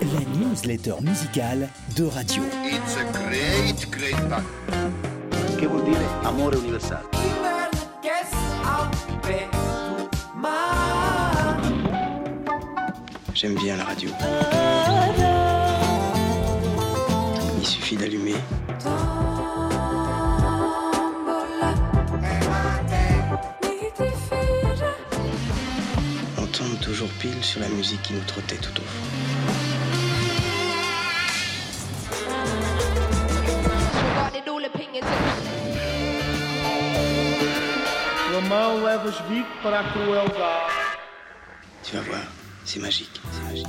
la newsletter musicale de radio. It's a great, great fun. Che vuol dire amore universale? J'aime bien la radio. Il suffit d'allumer. On tombe toujours pile sur la musique qui nous trottait tout au fond. Romão leva Vic para a crueldade. Tu vas voir, c'est magique, c'est magique.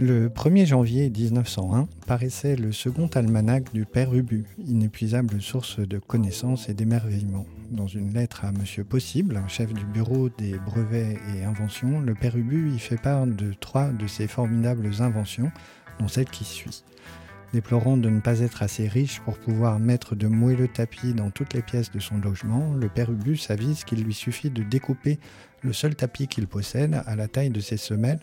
Le 1er janvier 1901 paraissait le second almanach du père Ubu, inépuisable source de connaissances et d'émerveillement. Dans une lettre à Monsieur Possible, chef du bureau des brevets et inventions, le père Ubu y fait part de trois de ses formidables inventions, dont celle qui suit. Déplorant de ne pas être assez riche pour pouvoir mettre de moelleux tapis dans toutes les pièces de son logement, le père Ubu s'avise qu'il lui suffit de découper le seul tapis qu'il possède à la taille de ses semelles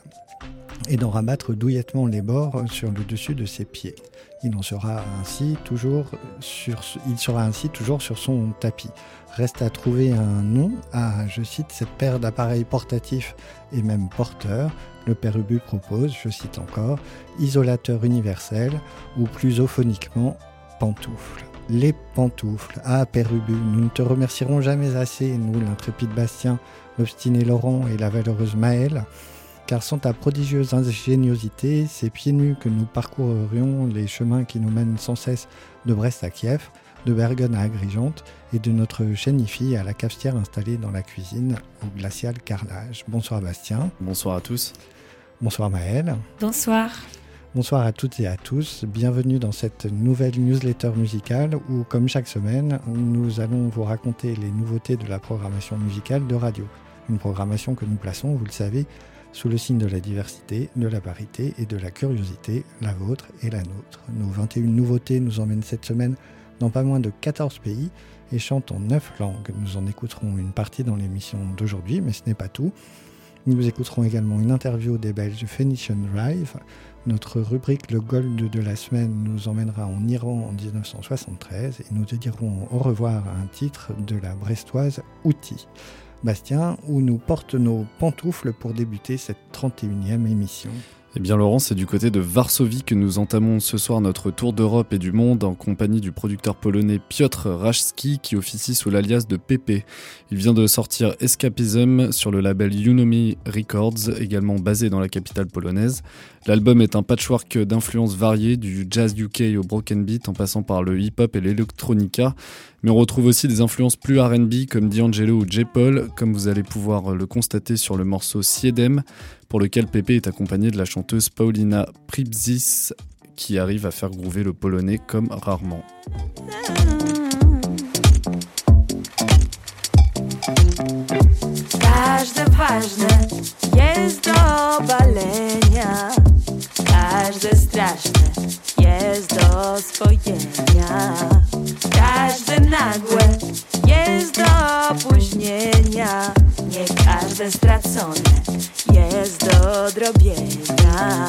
et d'en rabattre douillettement les bords sur le dessus de ses pieds. Il en sera ainsi toujours sur, il sera ainsi toujours sur son tapis. Reste à trouver un nom à, je cite, cette paire d'appareils portatifs et même porteurs. Le père Ubu propose, je cite encore, isolateur universel ou plus euphoniquement, pantoufles. Les pantoufles. Ah, père Ubu, nous ne te remercierons jamais assez, nous, l'intrépide Bastien, l'obstiné Laurent et la valeureuse Maëlle car sans ta prodigieuse ingéniosité, c'est pieds nus que nous parcourrions les chemins qui nous mènent sans cesse de Brest à Kiev, de Bergen à Agrigente et de notre chénifie à la cafetière installée dans la cuisine au glacial carrelage. Bonsoir Bastien. Bonsoir à tous. Bonsoir Maëlle. Bonsoir. Bonsoir à toutes et à tous. Bienvenue dans cette nouvelle newsletter musicale où, comme chaque semaine, nous allons vous raconter les nouveautés de la programmation musicale de radio. Une programmation que nous plaçons, vous le savez, sous le signe de la diversité, de la parité et de la curiosité, la vôtre et la nôtre. Nos 21 nouveautés nous emmènent cette semaine dans pas moins de 14 pays et chantent en 9 langues. Nous en écouterons une partie dans l'émission d'aujourd'hui, mais ce n'est pas tout. Nous écouterons également une interview des Belges Phoenician Drive. Notre rubrique Le Gold de la semaine nous emmènera en Iran en 1973 et nous dirons au revoir à un titre de la brestoise Outil. Bastien, où nous portent nos pantoufles pour débuter cette 31e émission? Eh bien Laurent, c'est du côté de Varsovie que nous entamons ce soir notre tour d'Europe et du monde en compagnie du producteur polonais Piotr Rajski qui officie sous l'alias de Pepe. Il vient de sortir Escapism sur le label Unomi Records, également basé dans la capitale polonaise. L'album est un patchwork d'influences variées, du jazz UK au broken beat en passant par le hip-hop et l'électronica. Mais on retrouve aussi des influences plus RB comme D'Angelo ou J. Paul, comme vous allez pouvoir le constater sur le morceau Siedem, pour lequel Pepe est accompagné de la chanteuse Paulina Pripzis, qui arrive à faire groover le polonais comme rarement. Każde ważne jest do obalenia, każde straszne jest do oswojenia, każde nagłe jest do opóźnienia, nie każde stracone odrobienia.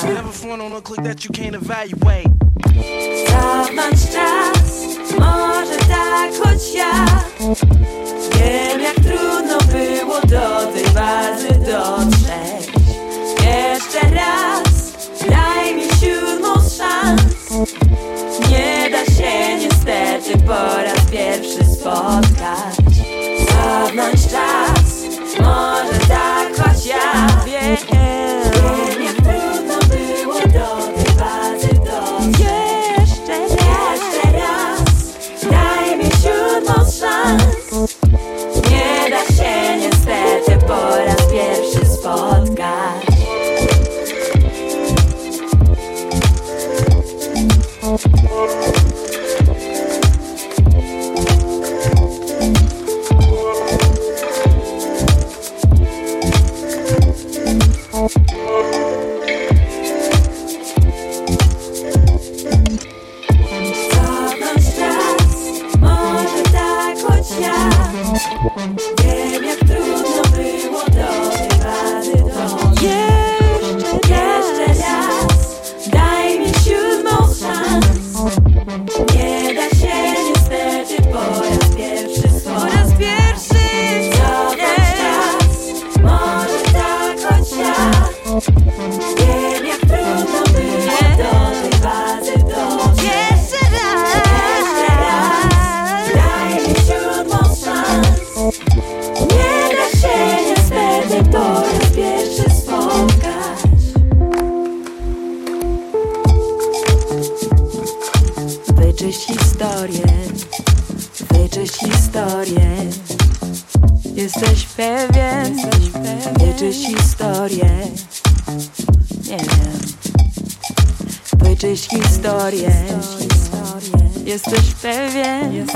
Cofnąć czas, może tak choć ja. Wiem jak trudno było do tej bazy dotrzeć. Jeszcze raz, daj mi siódmą szans Nie da się niestety po raz pierwszy spotkać. Cofnąć czas, może tak choć ja. Wiem Jesteś pewien, wyczyś historię. Nie wiem. Wyczyś historię. Jesteś pewien,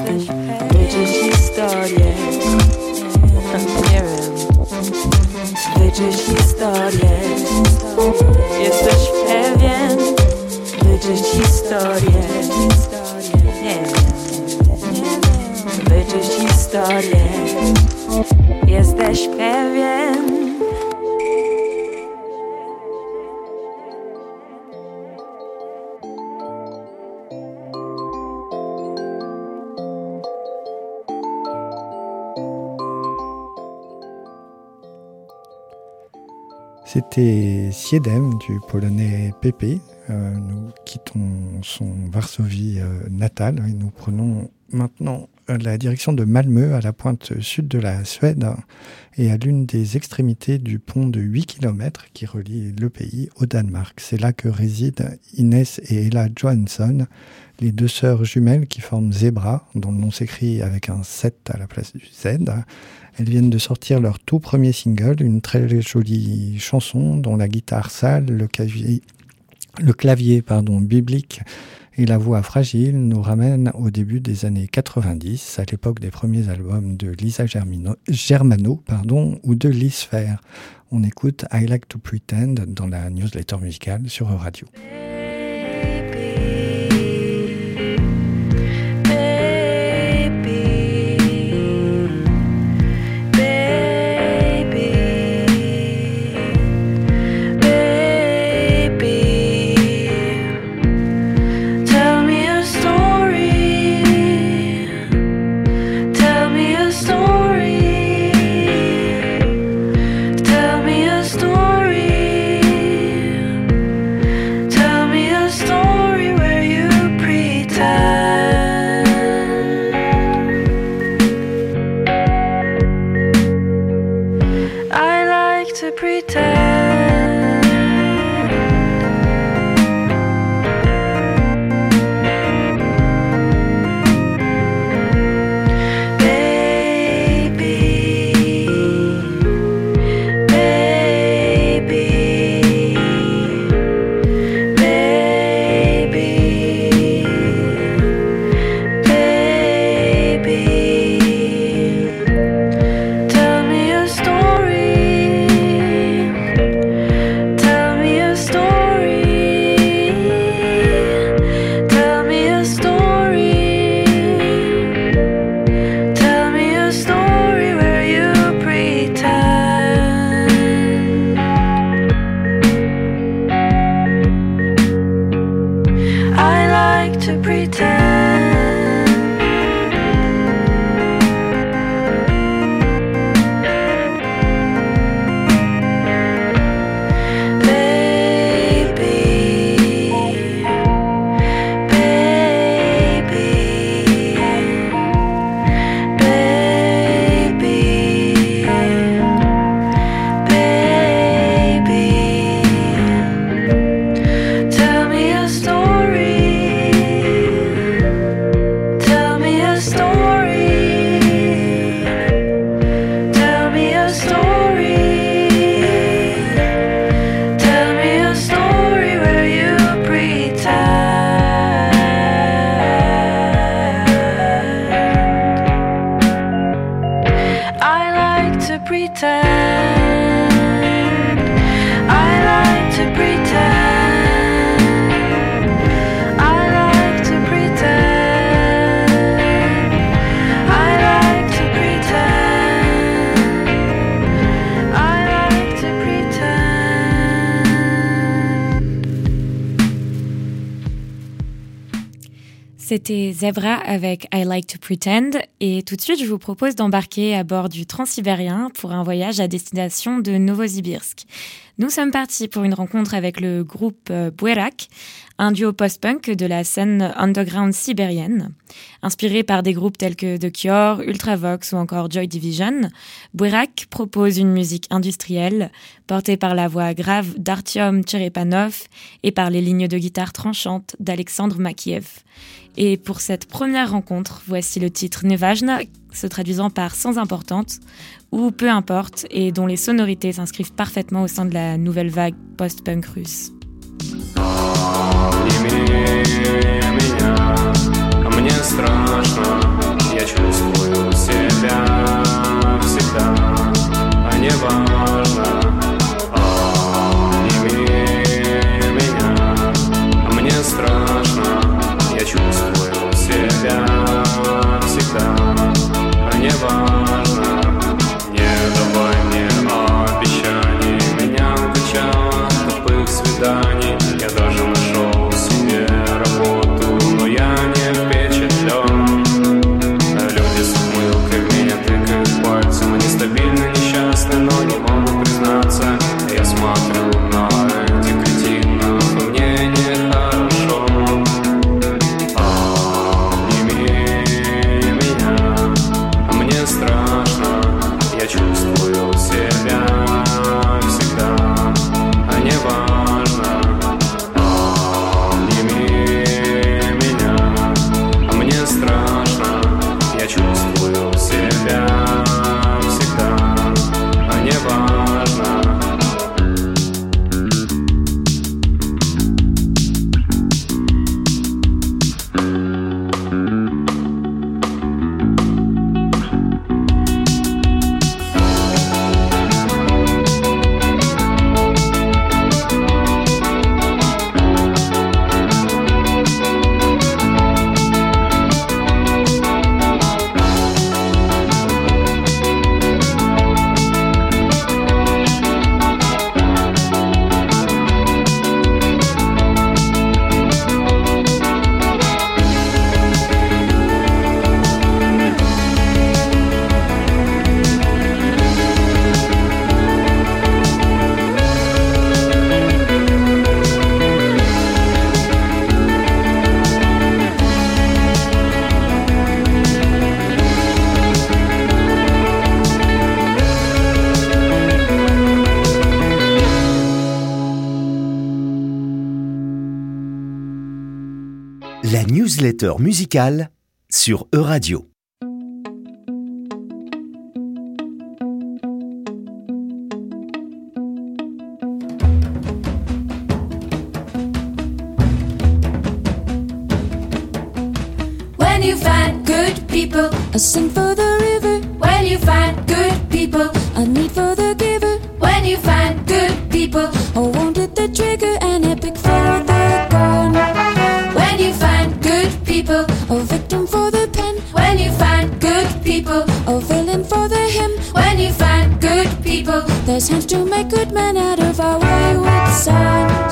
wyczyś historię. Nie wiem. Wyczyś historię. Jesteś pewien, wyczyś historię. Nie wiem C'était Siedem du polonais Pepe. Euh, nous quittons son Varsovie euh, natale. Et nous prenons maintenant la direction de Malmö à la pointe sud de la Suède et à l'une des extrémités du pont de 8 km qui relie le pays au Danemark. C'est là que résident Inès et Ella Johansson, les deux sœurs jumelles qui forment Zebra, dont le nom s'écrit avec un 7 à la place du Z. Elles viennent de sortir leur tout premier single, une très jolie chanson dont la guitare sale, le clavier, le clavier pardon, biblique et la voix fragile nous ramènent au début des années 90, à l'époque des premiers albums de Lisa Germano pardon, ou de Lise Fair. On écoute I Like to Pretend dans la newsletter musicale sur Radio. C'était Zebra avec I Like to Pretend et tout de suite je vous propose d'embarquer à bord du Transsibérien pour un voyage à destination de Novosibirsk. Nous sommes partis pour une rencontre avec le groupe euh, Buerak, un duo post-punk de la scène underground sibérienne. Inspiré par des groupes tels que The Cure, Ultravox ou encore Joy Division, Buerak propose une musique industrielle portée par la voix grave d'Artyom Tcherepanov et par les lignes de guitare tranchantes d'Alexandre Makiev. Et pour cette première rencontre, voici le titre Nevajna, se traduisant par sans importance ou peu importe, et dont les sonorités s'inscrivent parfaitement au sein de la nouvelle vague post-punk russe. done. Musical sur E-Radio. When you find good people, I sing for the river. When you find good people, I need for the giver. When you find good people, I wanted the trigger. And to make good men out of our wayward sons.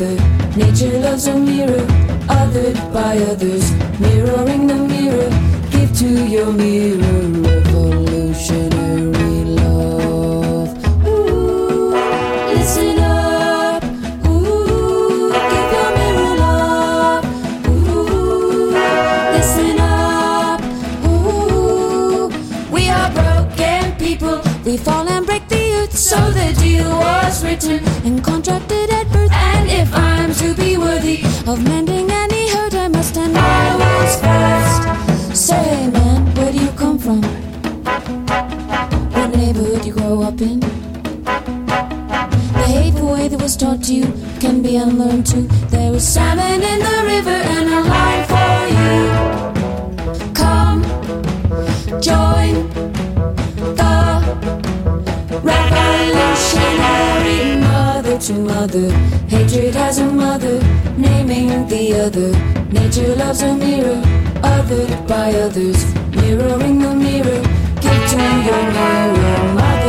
other. Nature loves a mirror, othered by others. Mirroring the mirror, give to your mirror. of mending to mother. Hatred has a mother, naming the other. Nature loves a mirror, othered by others. Mirroring the mirror, give to your mirror. Mother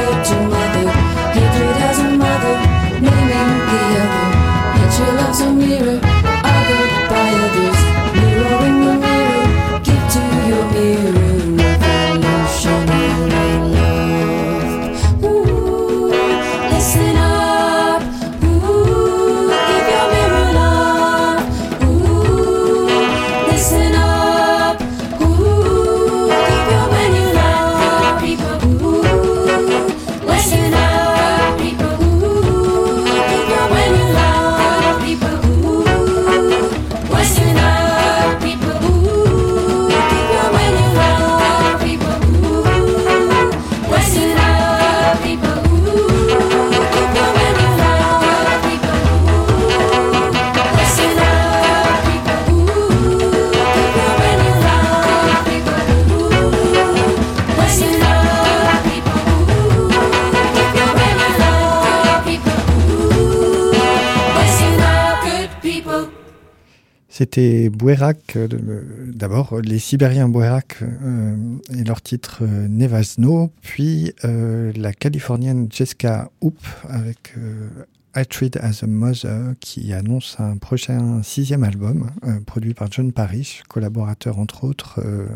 C'était Bouérak, euh, de- d'abord les Sibériens Bouérak euh, et leur titre euh, Nevasno, puis euh, la Californienne Jessica Hoop avec euh, I as a Mother qui annonce un prochain sixième album euh, produit par John Parrish, collaborateur entre autres euh,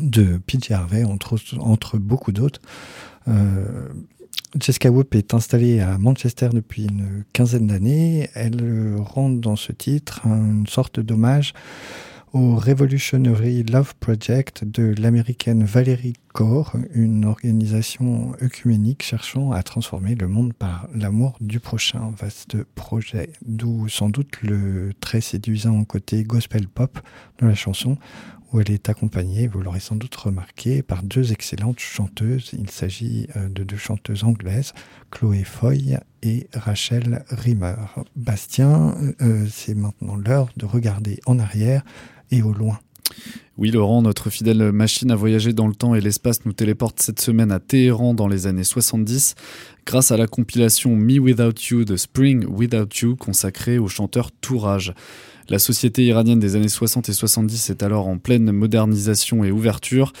de PJ Harvey, entre, entre beaucoup d'autres. Jessica Whoop est installée à Manchester depuis une quinzaine d'années. Elle rend dans ce titre une sorte d'hommage au Revolutionary Love Project de l'américaine Valerie Kaur, une organisation œcuménique cherchant à transformer le monde par l'amour du prochain. Vaste projet, d'où sans doute le très séduisant côté gospel pop de la chanson, où elle est accompagnée, vous l'aurez sans doute remarqué, par deux excellentes chanteuses. Il s'agit euh, de deux chanteuses anglaises, Chloé Foy et Rachel Rimmer. Bastien, euh, c'est maintenant l'heure de regarder en arrière et au loin. Oui, Laurent, notre fidèle machine à voyager dans le temps et l'espace nous téléporte cette semaine à Téhéran dans les années 70 grâce à la compilation Me Without You de Spring Without You consacrée au chanteur Tourage. La société iranienne des années 60 et 70 est alors en pleine modernisation et ouverture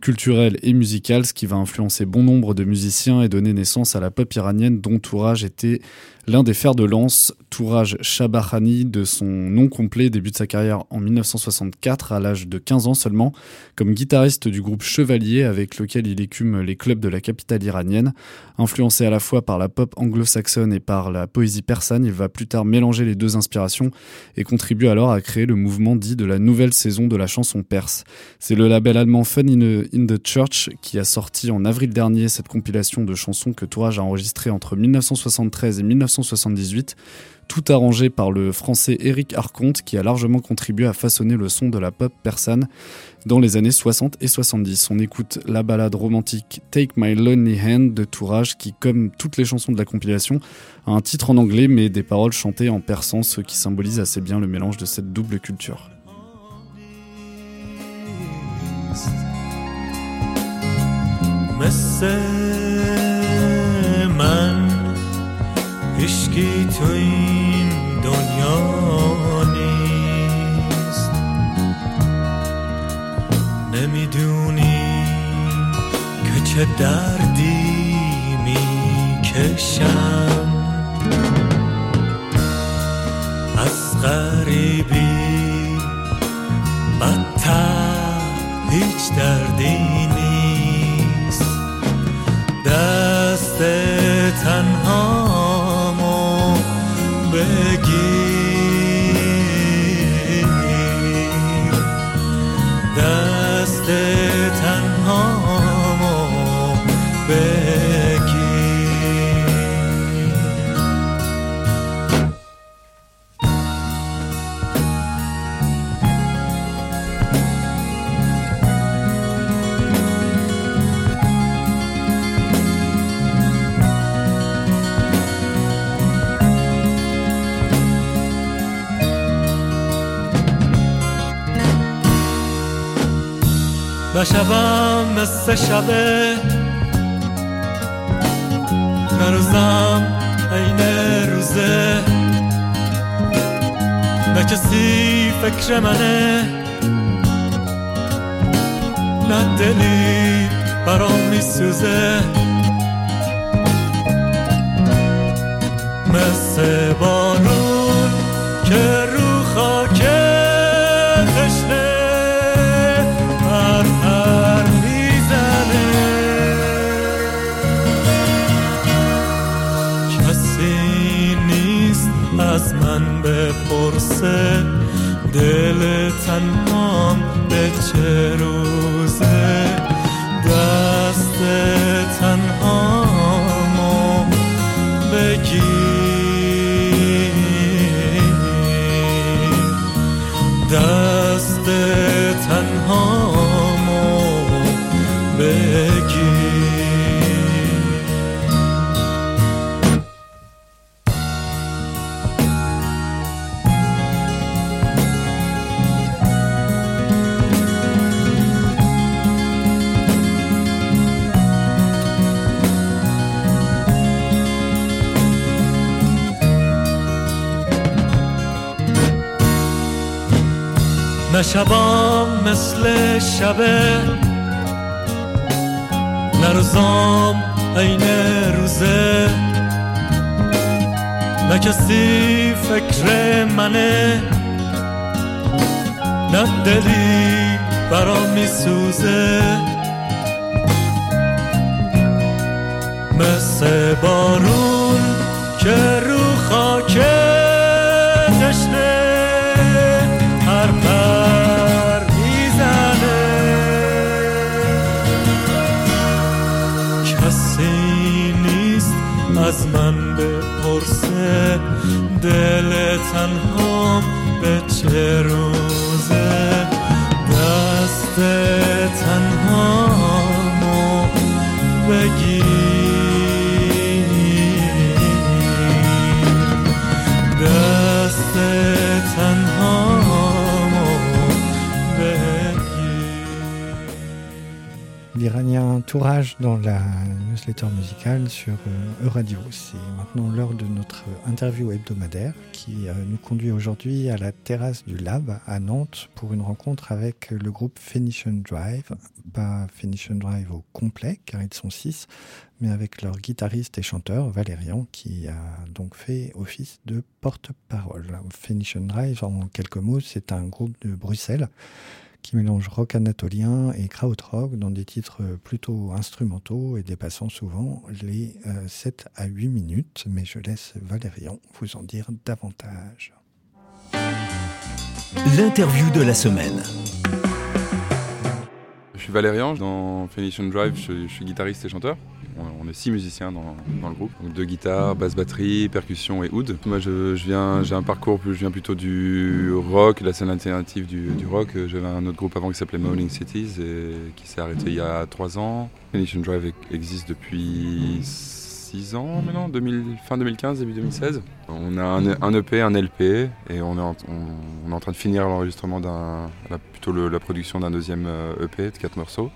culturelle et musicale, ce qui va influencer bon nombre de musiciens et donner naissance à la pop iranienne dont Tourage était l'un des fers de lance. Tourage Shabahani, de son nom complet, débute sa carrière en 1964 à l'âge de 15 ans seulement, comme guitariste du groupe Chevalier avec lequel il écume les clubs de la capitale iranienne. Influencé à la fois par la pop anglo-saxonne et par la poésie persane, il va plus tard mélanger les deux inspirations et contribue alors à créer le mouvement dit de la nouvelle saison de la chanson perse. C'est le label allemand Fun in, the Church qui a sorti en avril dernier cette compilation de chansons que Tourage a enregistrées entre 1973 et 1978, tout arrangé par le français Eric Arconte qui a largement contribué à façonner le son de la pop persane dans les années 60 et 70. On écoute la balade romantique Take My Lonely Hand de Tourage qui, comme toutes les chansons de la compilation, a un titre en anglais mais des paroles chantées en persan, ce qui symbolise assez bien le mélange de cette double culture. من هیچکی تو این دنیا نیست. نمی‌دونی که چه دردی می‌کشم. از غریبی بدتر هیچ دردی نیست. دست تنهامو بگیر و شبم مثل شبه نروزم عین روزه. نه کسی فکر منه نه دلی برام میسوزه. مثل بارون تنهام به چه نه شبام مثل شبه. نه روزام عین روزه. نه کسی فکر منه. نه دلی برام میسوزه. مثل بارون که Tourage dans la newsletter musicale sur euh, Euradio. C'est maintenant l'heure de notre interview hebdomadaire qui euh, nous conduit aujourd'hui à la terrasse du Lab à Nantes pour une rencontre avec le groupe Phoenician Drive. Pas Phoenician Drive au complet car ils sont six, mais avec leur guitariste et chanteur Valérian qui a donc fait office de porte-parole. Phoenician Drive, en quelques mots, c'est un groupe de Bruxelles qui mélange rock anatolien et krautrock dans des titres plutôt instrumentaux et dépassant souvent les euh, 7 à 8 minutes. Mais je laisse Valérian vous en dire davantage. L'interview de la semaine. Je suis Valérian, dans Phoenician Drive, je, je suis guitariste et chanteur. On, est six musiciens dans, le groupe. Deux guitares, basse batterie, percussion et oud. Moi je, viens, j'ai un parcours, je viens plutôt du rock, la scène alternative du, rock. J'avais un autre groupe avant qui s'appelait Moaning Cities et qui s'est arrêté il y a trois ans. Phoenician Drive e- existe depuis six ans maintenant, 2000 fin 2015, début 2016. On a un, EP, un LP et on est en, train de finir l'enregistrement d'un, plutôt la production d'un deuxième euh, EP de quatre morceaux.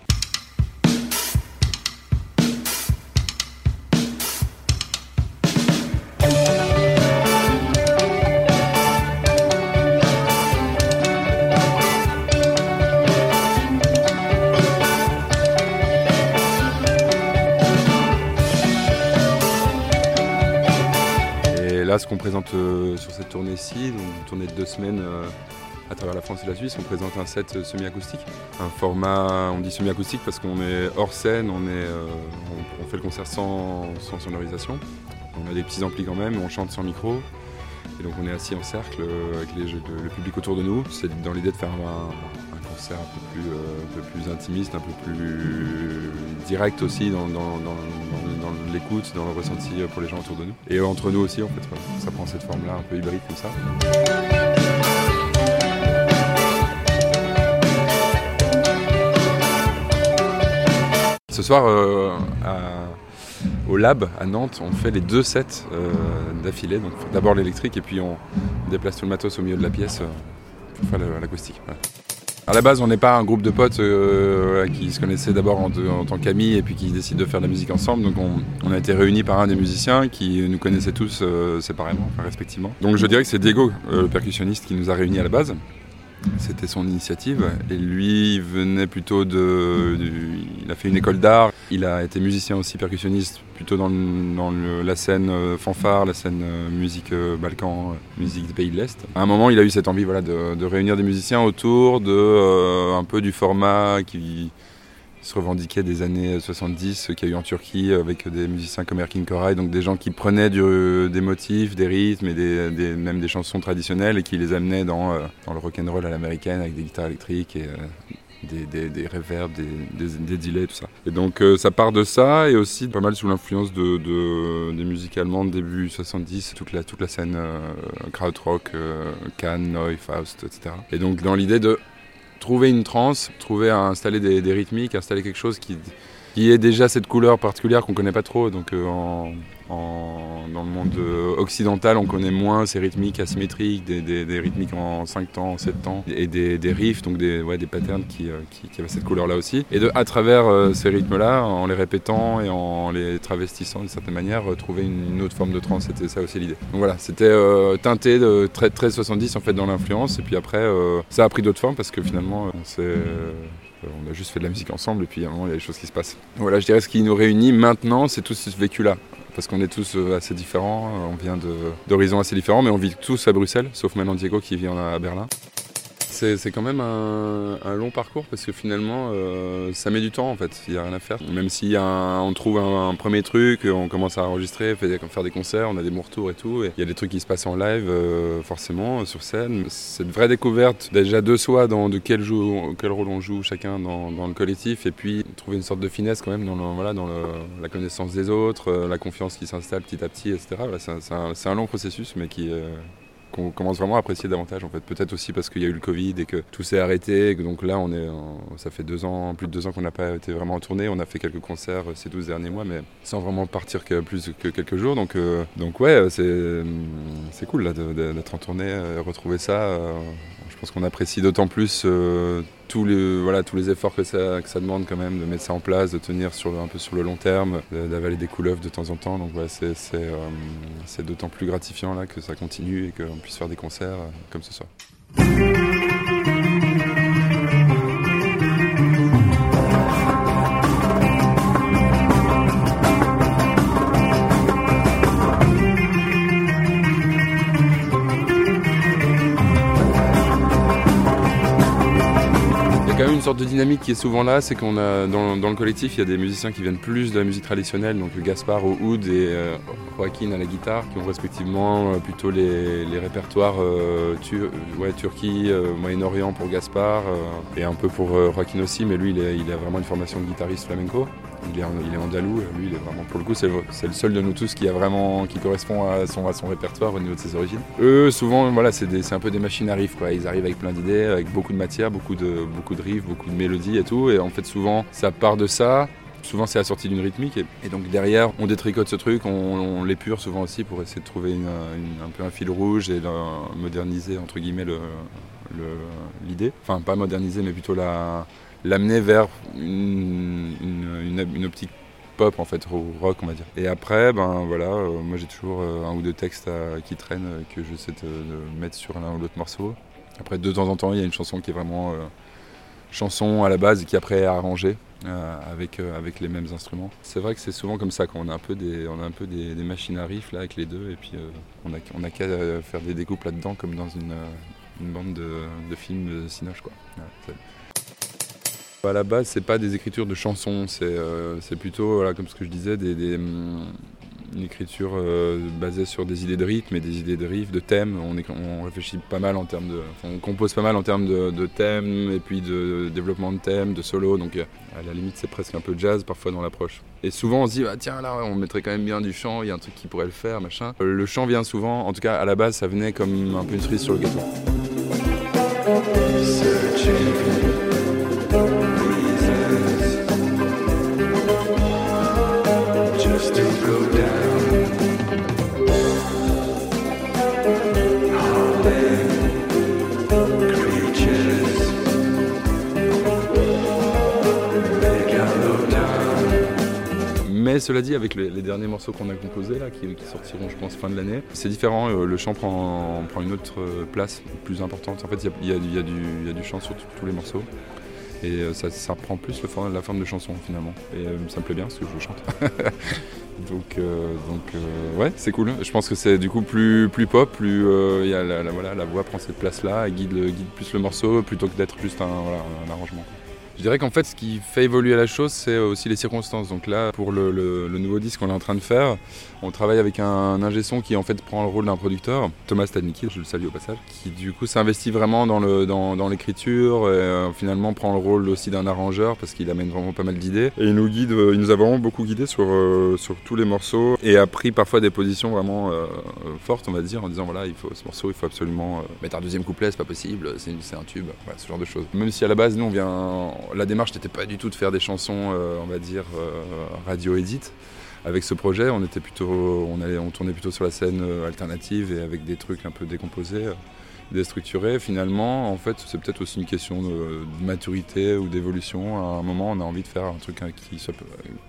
Qu'on présente euh, sur cette tournée-ci, une tournée de deux semaines euh, à travers la France et la Suisse, on présente un set euh, semi-acoustique. Un format, on dit semi-acoustique parce qu'on est hors scène, on, fait le concert sans, sonorisation. On a des petits amplis quand même, on chante sans micro. Et donc on est assis en cercle avec le, le public autour de nous. C'est dans l'idée de faire un, concert un peu, plus, euh, un peu plus intimiste, un peu plus direct aussi dans, l'écoute, dans le ressenti pour les gens autour de nous. Et entre nous aussi en fait, ça prend cette forme-là un peu hybride comme ça. Ce soir, euh, au Lab à Nantes, on fait les deux sets euh, d'affilée. D'abord l'électrique et puis on déplace tout le matos au milieu de la pièce pour faire l'acoustique. À la base, on n'est pas un groupe de potes euh, qui se connaissaient d'abord en, tant qu'amis et puis qui décident de faire de la musique ensemble. Donc on, a été réunis par un des musiciens qui nous connaissait tous euh, séparément, respectivement. Donc je dirais que c'est Diego, euh, le percussionniste, qui nous a réunis à la base. C'était son initiative et lui venait plutôt de, il a fait une école d'art. Il a été musicien aussi percussionniste plutôt dans, dans la scène euh, fanfare, la scène euh, musique euh, balkan, musique des pays de l'Est. À un moment, il a eu cette envie voilà, de, réunir des musiciens autour de un peu du format qui se revendiquait des années 70, qu'il y a eu en Turquie avec des musiciens comme Erkin Koray, donc des gens qui prenaient des motifs, des rythmes et même des chansons traditionnelles et qui les amenaient dans, dans le rock'n'roll à l'américaine avec des guitares électriques et des, des, des reverbs, des, des, tout ça. Et donc euh, ça part de ça et aussi pas mal sous l'influence de, de, des musiques allemandes début 70, toute la, toute la scène euh, krautrock, euh, Cannes, Neu, Faust, etc. Et donc dans l'idée de trouver une trance, trouver à installer des, des rythmiques, installer quelque chose qui, qui ait déjà cette couleur particulière qu'on connaît pas trop. Donc euh, dans le monde occidental, on connaît moins ces rythmiques asymétriques, des, rythmiques en 5 temps, en 7 temps, et des, riffs, donc des, ouais, des patterns qui, euh, qui, avaient cette couleur-là aussi. Et de, à travers euh, ces rythmes-là, en les répétant et en les travestissant d'une certaine manière, trouver une, autre forme de trance, c'était ça aussi l'idée. Donc voilà, c'était euh, teinté de très, très 70 en fait dans l'influence, et puis après, euh, ça a pris d'autres formes parce que finalement, on s'est on a juste fait de la musique ensemble et puis à un moment il y a des choses qui se passent. Voilà, je dirais ce qui nous réunit maintenant, c'est tout ce vécu-là. Parce qu'on est tous assez différents, on vient d'horizons assez différents, mais on vit tous à Bruxelles, sauf maintenant Diego qui vit à Berlin c'est quand même un, un, long parcours parce que finalement euh, ça met du temps en fait, il n'y a rien à faire. Même si on trouve un, un, premier truc, on commence à enregistrer, faire des concerts, on a des bons retours et tout, il y a des trucs qui se passent en live euh, forcément sur scène. Cette vraie découverte déjà de soi, dans de quel, joue, quel rôle on joue chacun dans, dans, le collectif et puis trouver une sorte de finesse quand même dans, le, voilà, dans le, la connaissance des autres, euh, la confiance qui s'installe petit à petit, etc. Voilà, c'est un, un, long processus mais qui qu'on commence vraiment à apprécier davantage en fait. Peut-être aussi parce qu'il y a eu le Covid et que tout s'est arrêté. donc là, on est, ça fait deux ans, plus de deux ans qu'on n'a pas été vraiment en tournée. On a fait quelques concerts ces 12 derniers mois, mais sans vraiment partir que plus que quelques jours. Donc, euh, ouais, c'est cool d'être en tournée, retrouver ça. Pense qu'on apprécie d'autant plus euh, tous les, voilà, tous les efforts que ça, que ça demande quand même de mettre ça en place, de tenir sur, un peu sur le long terme, d'avaler des couleuvres de temps en temps. Donc c'est euh, d'autant plus gratifiant là que ça continue et qu'on puisse faire des concerts euh, comme ce soir. De dynamique qui est souvent là, c'est qu'on a dans, le collectif, il y a des musiciens qui viennent plus de la musique traditionnelle, donc Gaspard au oud et euh, Joaquin à la guitare, qui ont respectivement euh, plutôt les, répertoires euh, ouais, Turquie, euh, Moyen-Orient pour Gaspard, et un peu pour Joaquin aussi, mais lui il, a vraiment une formation de guitariste flamenco. Il est, andalou, lui il est vraiment pour le coup c'est le, seul de nous tous qui a vraiment qui correspond à son, à son répertoire au niveau de ses origines. Eux souvent voilà c'est un peu des machines à riff quoi, ils arrivent avec plein d'idées, avec beaucoup de matière, beaucoup de, riffs, beaucoup de mélodies et tout, et en fait souvent ça part de ça, souvent c'est assorti d'une rythmique. Et, donc derrière on détricote ce truc, on, l'épure souvent aussi pour essayer de trouver un peu un fil rouge et moderniser entre guillemets l'idée, enfin pas moderniser mais plutôt la l'amener vers une, une, une, optique pop en fait, rock on va dire. Et après, ben voilà, euh, moi j'ai toujours euh, un ou deux textes qui traînent euh, que j'essaie de, mettre sur l'un ou l'autre morceau. Après de temps en temps il y a une chanson qui est vraiment chanson à la base qui après est arrangée avec, avec les mêmes instruments. C'est vrai que c'est souvent comme ça qu'on a un peu des, on a un peu des, machines à riff là avec les deux et puis on a, on a qu'à faire des découpes là-dedans comme dans une, une bande de, de films de Cinoche quoi. À la base, c'est pas des écritures de chansons, c'est euh, plutôt, comme ce que je disais, des, des, une écriture euh, basée sur des idées de rythme et des idées de riff, de thèmes. On, réfléchit pas mal en termes de, on compose pas mal en termes de, de, thèmes et puis de développement de thèmes, de solo. Donc euh, à la limite, c'est presque un peu jazz parfois dans l'approche. Et souvent, on se dit, ah, tiens, là, on mettrait quand même bien du chant. Il y a un truc qui pourrait le faire, machin. Le chant vient souvent, en tout cas à la base, ça venait comme un peu une cerise sur le gâteau. Cela dit, avec les, derniers morceaux qu'on a composés, qui, sortiront, je pense, fin de l'année, c'est différent. euh, le chant prend, une autre euh, place plus importante. En fait, il y a, du- chant sur tous- les morceaux. Et euh, ça, ça prend plus la forme de chanson finalement. Et ça me plaît bien parce que je chante. donc ouais, c'est cool. Je pense que c'est du coup plus, pop, plus y a la, voix prend cette place-là, guide, guide plus le morceau plutôt que d'être juste un arrangement. Je dirais qu'en fait, ce qui fait évoluer la chose, c'est aussi les circonstances. Donc là, pour le, nouveau disque qu'on est en train de faire, on travaille avec un ingé son qui en fait prend le rôle d'un producteur, Thomas Stadnicki, je le salue au passage, qui du coup s'investit vraiment dans l'écriture et euh, finalement prend le rôle aussi d'un arrangeur parce qu'il amène vraiment pas mal d'idées et il nous guide, euh, il nous a vraiment beaucoup guidé sur euh, tous les morceaux et a pris parfois des positions vraiment euh, fortes, on va dire, en disant voilà, il faut ce morceau, il faut absolument euh, mettre un deuxième couplet, c'est pas possible, c'est un tube, ce genre de choses. Même si à la base, nous on vient, la démarche n'était pas du tout de faire des chansons, euh, on va dire euh, radio edit avec ce projet, on était plutôt, on allait, on tournait plutôt sur la scène euh, alternative et avec des trucs un peu décomposés, déstructurés. Finalement, en fait, c'est peut-être aussi une question de, maturité ou d'évolution. À un moment, on a envie de faire un truc hein, qui, se,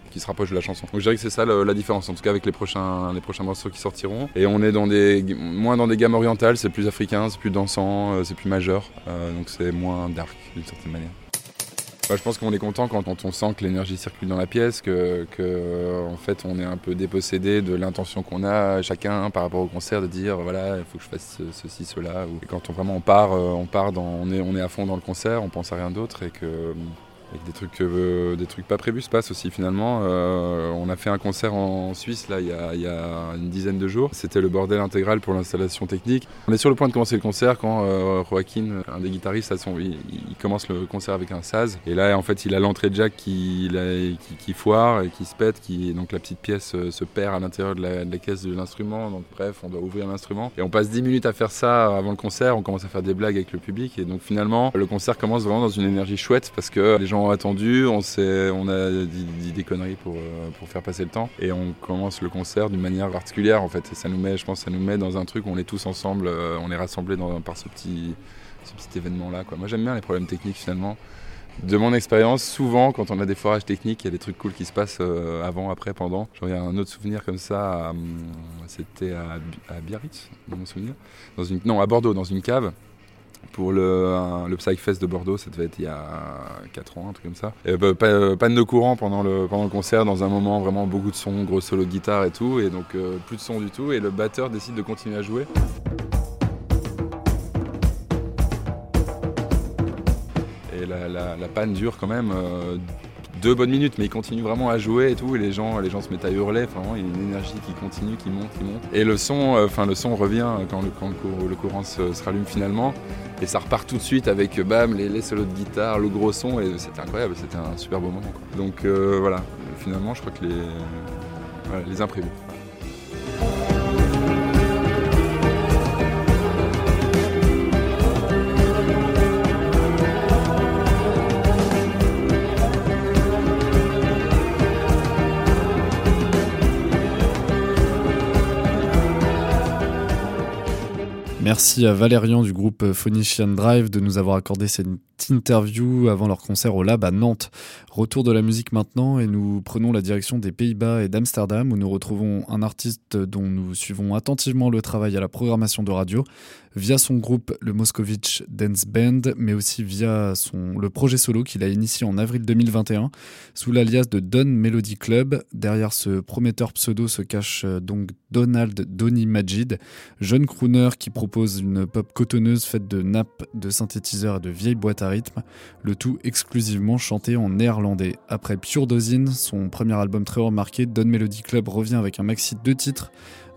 qui se rapproche de la chanson. Donc, je dirais que c'est ça la différence, en tout cas avec les prochains, les prochains morceaux qui sortiront. Et on est dans des, moins dans des gammes orientales, c'est plus africain, c'est plus dansant, c'est plus majeur, donc c'est moins dark d'une certaine manière. Bah, je pense qu'on est content quand, on sent que l'énergie circule dans la pièce, que, que, en fait on est un peu dépossédé de l'intention qu'on a chacun par rapport au concert de dire voilà il faut que je fasse ce- ceci cela. Et quand on vraiment on part, euh, on part dans, on est on est à fond dans le concert, on pense à rien d'autre et que et que des trucs, euh, des trucs pas prévus se passent aussi finalement. Euh, on a fait un concert en Suisse là il y a, une dizaine de jours. C'était le bordel intégral pour l'installation technique. On est sur le point de commencer le concert quand euh, Joaquin, un des guitaristes, son, il, commence le concert avec un saz. Et là en fait il a l'entrée de jack qui, qui, foire et qui se pète. Qui, donc la petite pièce euh, se perd à l'intérieur de la, de la caisse de l'instrument. Donc bref on doit ouvrir l'instrument. Et on passe 10 minutes à faire ça avant le concert. On commence à faire des blagues avec le public. Et donc finalement le concert commence vraiment dans une énergie chouette parce que les gens attendu, on, on a dit, des conneries pour, euh, pour faire passer le temps et on commence le concert d'une manière particulière en fait. Et ça nous met, je pense, ça nous met dans un truc où on est tous ensemble, euh, on est rassemblés dans- par ce petit, ce petit événement là. Quoi. Moi j'aime bien les problèmes techniques finalement. De mon expérience, souvent quand on a des forages techniques, il y a des trucs cool qui se passent euh, avant, après, pendant. Genre, il y a un autre souvenir comme ça, hum, c'était à Biarritz, dans mon souvenir. Dans une, non, à Bordeaux, dans une cave pour le, le Psychfest de Bordeaux, ça devait être il y a 4 ans, un truc comme ça. Et, bah, euh, panne de courant pendant le, pendant le concert, dans un moment vraiment beaucoup de son, gros solo de guitare et tout, et donc euh, plus de son du tout, et le batteur décide de continuer à jouer. Et la panne dure quand même euh, deux bonnes minutes, mais il continue vraiment à jouer et tout, et les gens, les gens se mettent à hurler. Enfin, il y a une énergie qui continue, qui monte, qui monte. Et le son, euh, enfin le son revient quand le, le cour- le courant se, rallume finalement, et ça repart tout de suite avec euh, bam les, solos de guitare, le gros son, et c'était incroyable, c'était un super beau moment. Donc euh, voilà, finalement, je crois que les, les imprévus. Merci à Valérian du groupe Phoenician Drive de nous avoir accordé cette interview avant leur concert au Lab à Nantes. Retour de la musique maintenant et nous prenons la direction des Pays-Bas et d'Amsterdam où nous retrouvons un artiste dont nous suivons attentivement le travail à la programmation de radio via son groupe le Moscovitch Dance Band mais aussi via son, le projet solo qu'il a initié en avril 2021 sous l'alias de Don Melody Club. Derrière ce prometteur pseudo se cache euh, donc Donald Donny Majid, jeune crooner qui propose une pop cotonneuse faite de nappes, de synthétiseurs et de vieilles boîtes à rythme, le tout exclusivement chanté en néerlandais. Après Pure Dosine, son premier album très remarqué, Don Melody Club revient avec un maxi de deux titres,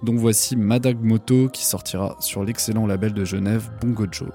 dont voici Madag Moto qui sortira sur l'excellent label de Genève Bongo Joe.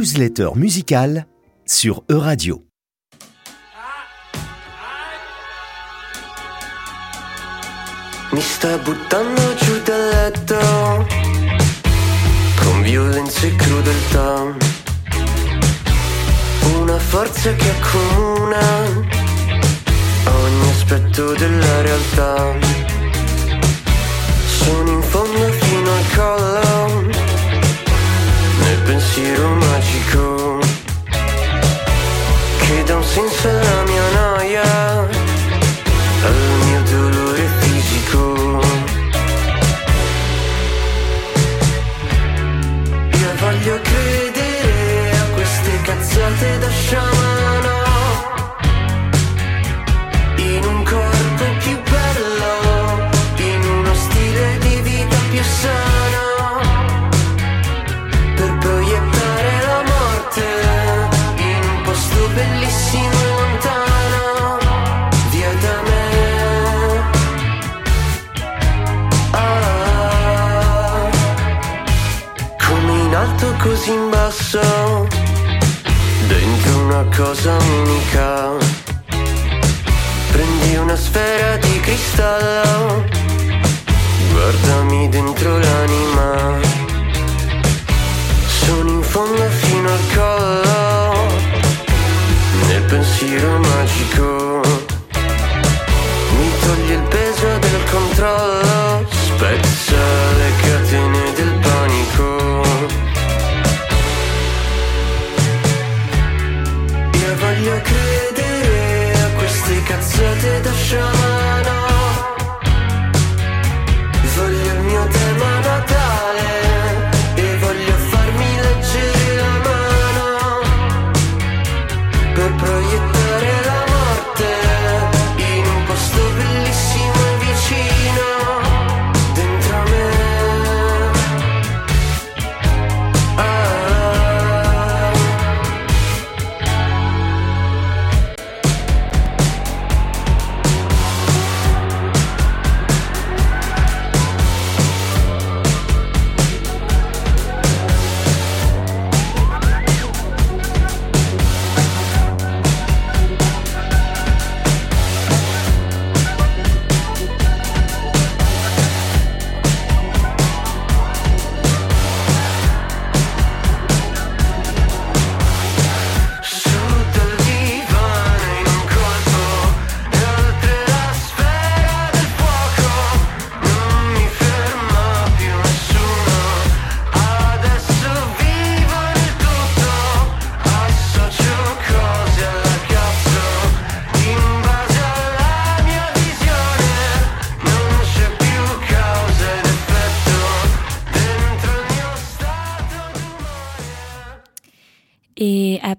Newsletter musicale sur Euradio. Mi sta buttando giù dal letto con violenza e crudeltà. Una forza che accomuna ogni aspetto della realtà. Sono in fondo fino al collo pensiero magico che dà un senso alla mia noia, al mio dolore fisico. Io voglio credere a queste cazzate da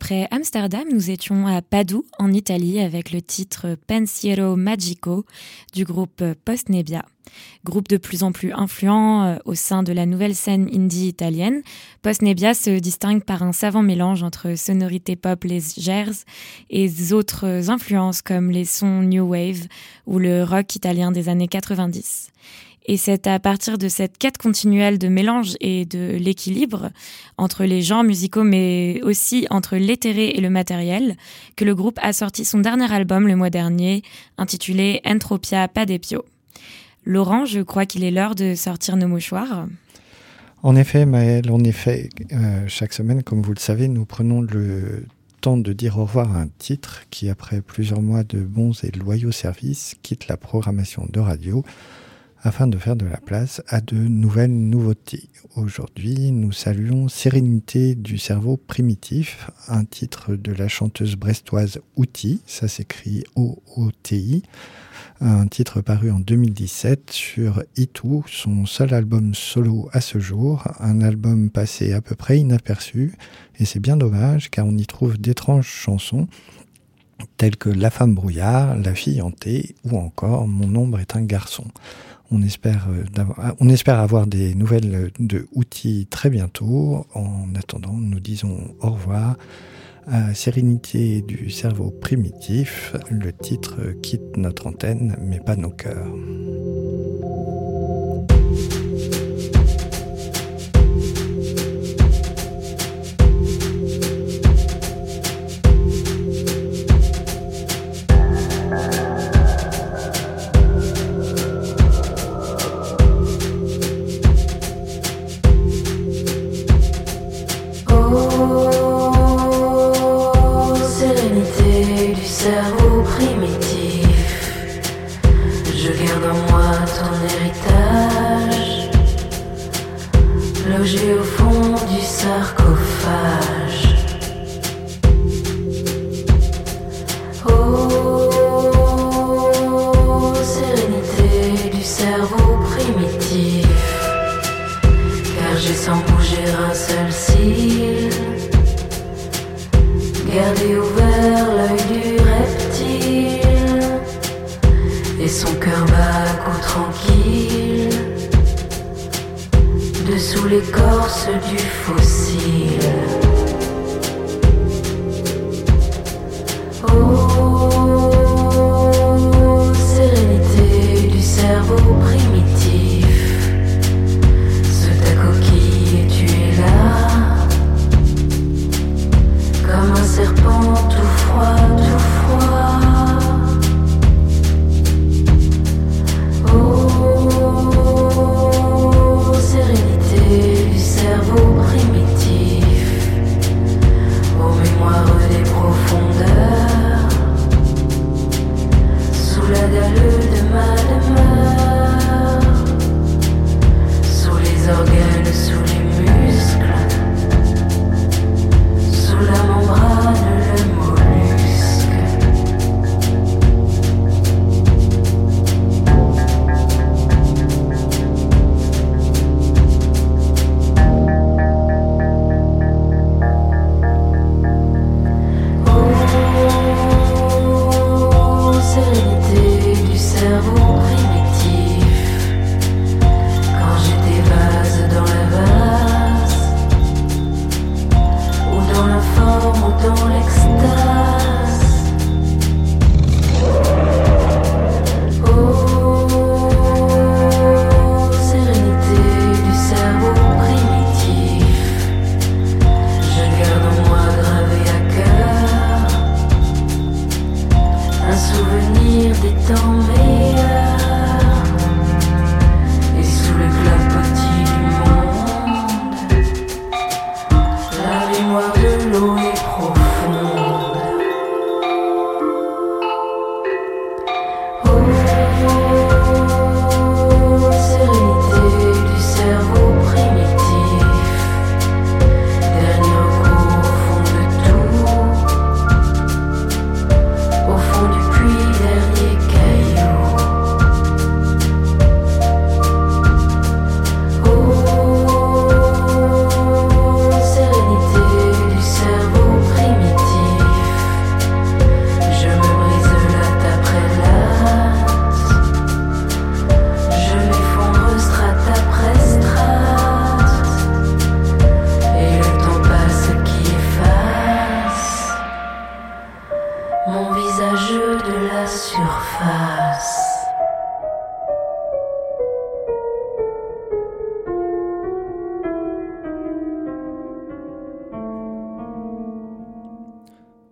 après Amsterdam, nous étions à Padoue, en Italie, avec le titre Pensiero Magico du groupe Post Nebbia. Groupe de plus en plus influent euh, au sein de la nouvelle scène indie italienne, Post Nebbia se distingue par un savant mélange entre sonorités pop légères et autres influences comme les sons new wave ou le rock italien des années 90. Et c'est à partir de cette quête continuelle de mélange et de l'équilibre entre les genres musicaux, mais aussi entre l'éthéré et le matériel, que le groupe a sorti son dernier album le mois dernier, intitulé Entropia Padepio. Laurent, je crois qu'il est l'heure de sortir nos mouchoirs. En effet, Maëlle, en effet, euh, chaque semaine, comme vous le savez, nous prenons le temps de dire au revoir à un titre qui, après plusieurs mois de bons et loyaux services, quitte la programmation de radio afin de faire de la place à de nouvelles nouveautés. Aujourd'hui, nous saluons Sérénité du cerveau primitif, un titre de la chanteuse brestoise Outi, ça s'écrit O-O-T-I, un titre paru en 2017 sur Itu, son seul album solo à ce jour, un album passé à peu près inaperçu, et c'est bien dommage car on y trouve d'étranges chansons telles que La femme brouillard, La fille hantée ou encore Mon ombre est un garçon. On espère, euh, d'avoir- on espère avoir des nouvelles de outils très bientôt. En attendant, nous disons au revoir à Sérénité du cerveau primitif. Le titre quitte notre antenne, mais pas nos cœurs.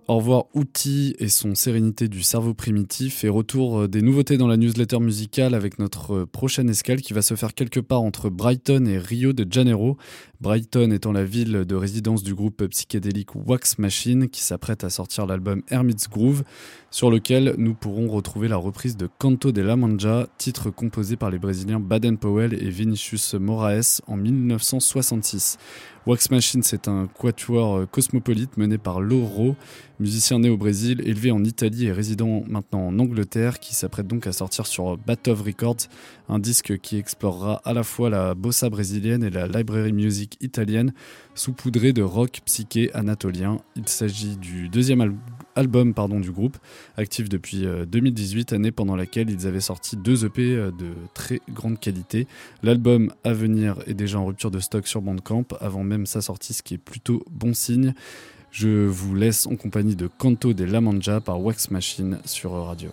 Au revoir Outil et son Sérénité du cerveau primitif et retour euh, des nouveautés dans la newsletter musicale avec notre euh, prochaine escale qui va se faire quelque part entre Brighton et Rio de Janeiro. Brighton étant la ville de résidence du groupe psychédélique Wax Machine qui s'apprête à sortir l'album Hermit's Groove sur lequel nous pourrons retrouver la reprise de Canto de la Manja, titre composé par les Brésiliens Baden Powell et Vinicius Moraes en 1966. Wax Machine, c'est un quatuor euh, cosmopolite mené par Loro, musicien né au Brésil, élevé en Italie et résident maintenant en Angleterre, qui s'apprête donc à sortir sur Batov Records, un disque qui explorera à la fois la bossa brésilienne et la library music italienne, saupoudré de rock psyché anatolien. Il s'agit du deuxième al album pardon, du groupe, actif depuis euh, 2018, année pendant laquelle ils avaient sorti deux EP euh, de très grande qualité. L'album à venir est déjà en rupture de stock sur Bandcamp, avant même sa sortie, ce qui est plutôt bon signe. Je vous laisse en compagnie de Canto de La Manja par Wax Machine sur Radio.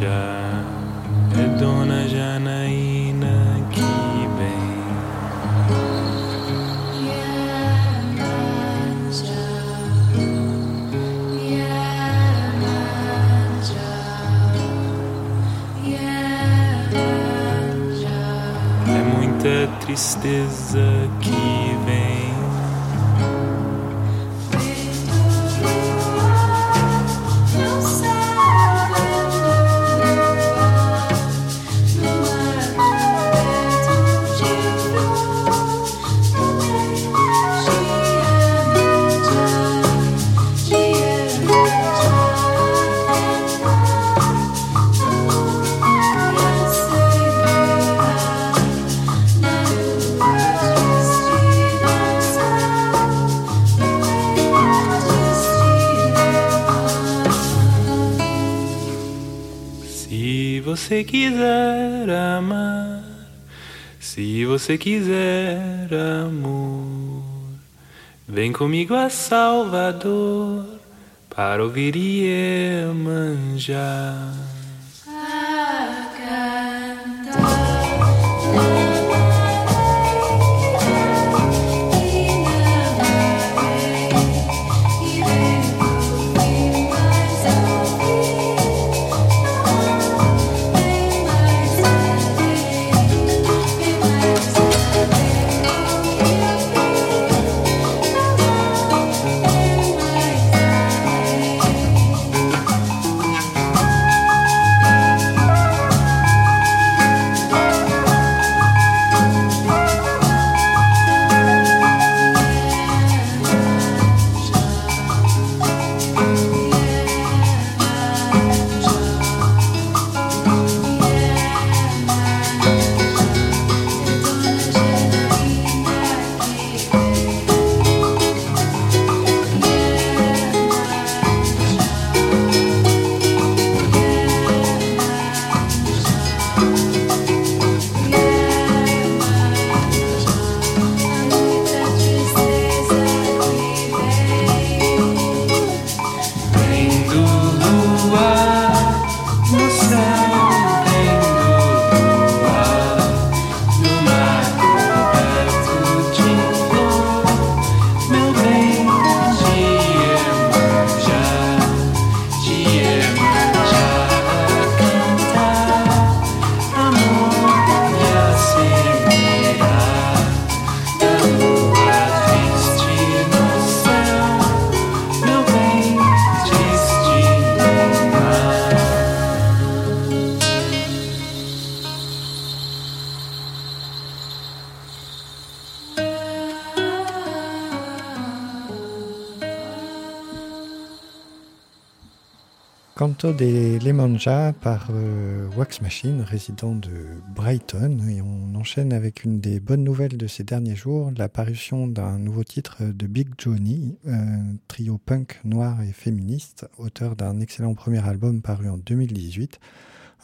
Yeah. Quiser amar, se você quiser amor, vem comigo a Salvador para ouvir Iemanjá. Thank par euh, Wax Machine, résident de Brighton. Et on enchaîne avec une des bonnes nouvelles de ces derniers jours, l'apparition d'un nouveau titre de Big Johnny, un trio punk noir et féministe, auteur d'un excellent premier album paru en 2018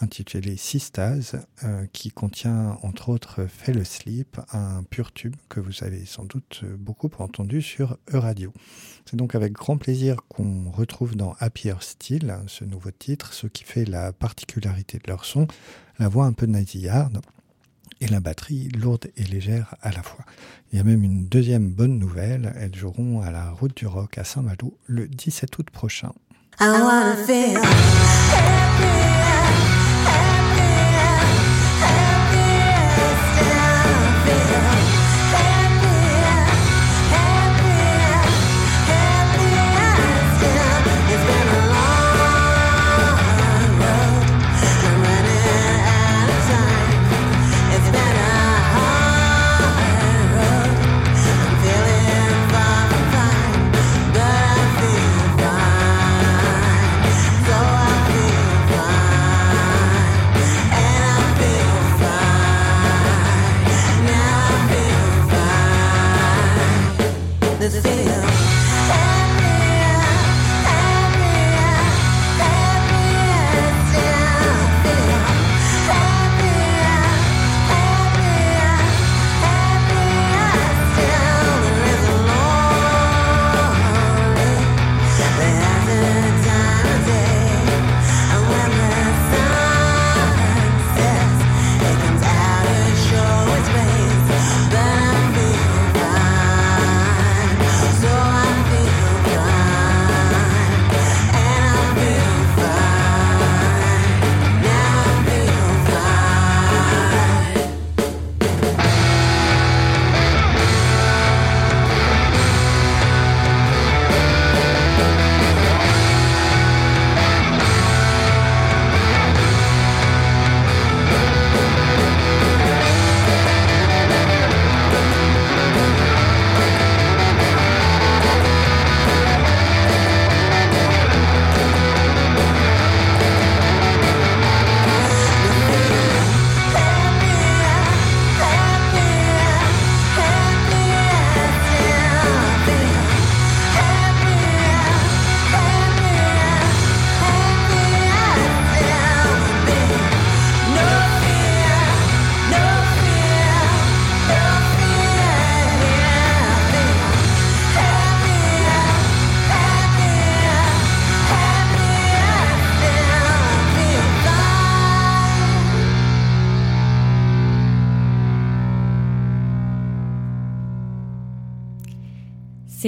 intitulé Sistas, euh, qui contient entre autres Fell Asleep, un pur tube que vous avez sans doute beaucoup entendu sur E-Radio. C'est donc avec grand plaisir qu'on retrouve dans Happier Style ce nouveau titre, ce qui fait la particularité de leur son, la voix un peu nasillarde et la batterie lourde et légère à la fois. Il y a même une deuxième bonne nouvelle, elles joueront à la Route du Rock à Saint-Malo le 17 août prochain.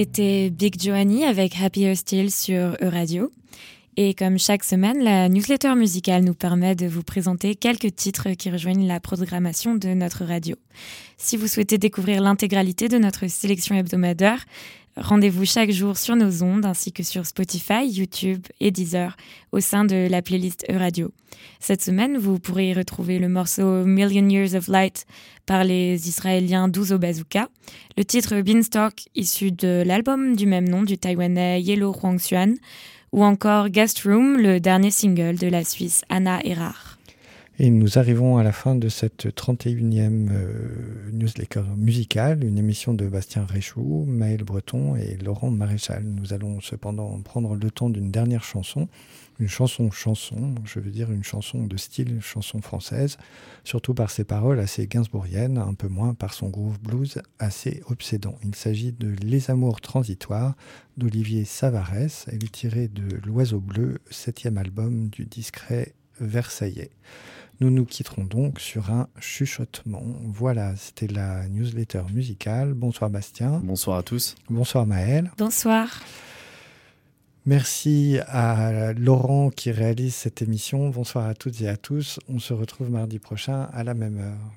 C'était Big Joanny avec Happier Still sur E-Radio. Et comme chaque semaine, la newsletter musicale nous permet de vous présenter quelques titres qui rejoignent la programmation de notre radio. Si vous souhaitez découvrir l'intégralité de notre sélection hebdomadaire, rendez-vous chaque jour sur nos ondes ainsi que sur Spotify, YouTube et Deezer au sein de la playlist E-Radio. Cette semaine, vous pourrez y retrouver le morceau Million Years of Light par les Israéliens Douzo Bazooka, le titre Beanstalk issu de l'album du même nom du Taïwanais Yellow Huangxuan, ou encore Guest Room, le dernier single de la Suisse Anna Erard. Et nous arrivons à la fin de cette 31e euh, newsletter musicale, une émission de Bastien Réchou, Maël Breton et Laurent Maréchal. Nous allons cependant prendre le temps d'une dernière chanson, une chanson chanson, je veux dire une chanson de style chanson française, surtout par ses paroles assez gainsbourgiennes, un peu moins par son groove blues assez obsédant. Il s'agit de Les Amours transitoires d'Olivier Savarès. Elle est tirée de L'Oiseau bleu, septième album du discret Versaillais. Nous nous quitterons donc sur un chuchotement. Voilà, c'était la newsletter musicale. Bonsoir Bastien. Bonsoir à tous. Bonsoir Maël. Bonsoir. Merci à Laurent qui réalise cette émission. Bonsoir à toutes et à tous. On se retrouve mardi prochain à la même heure.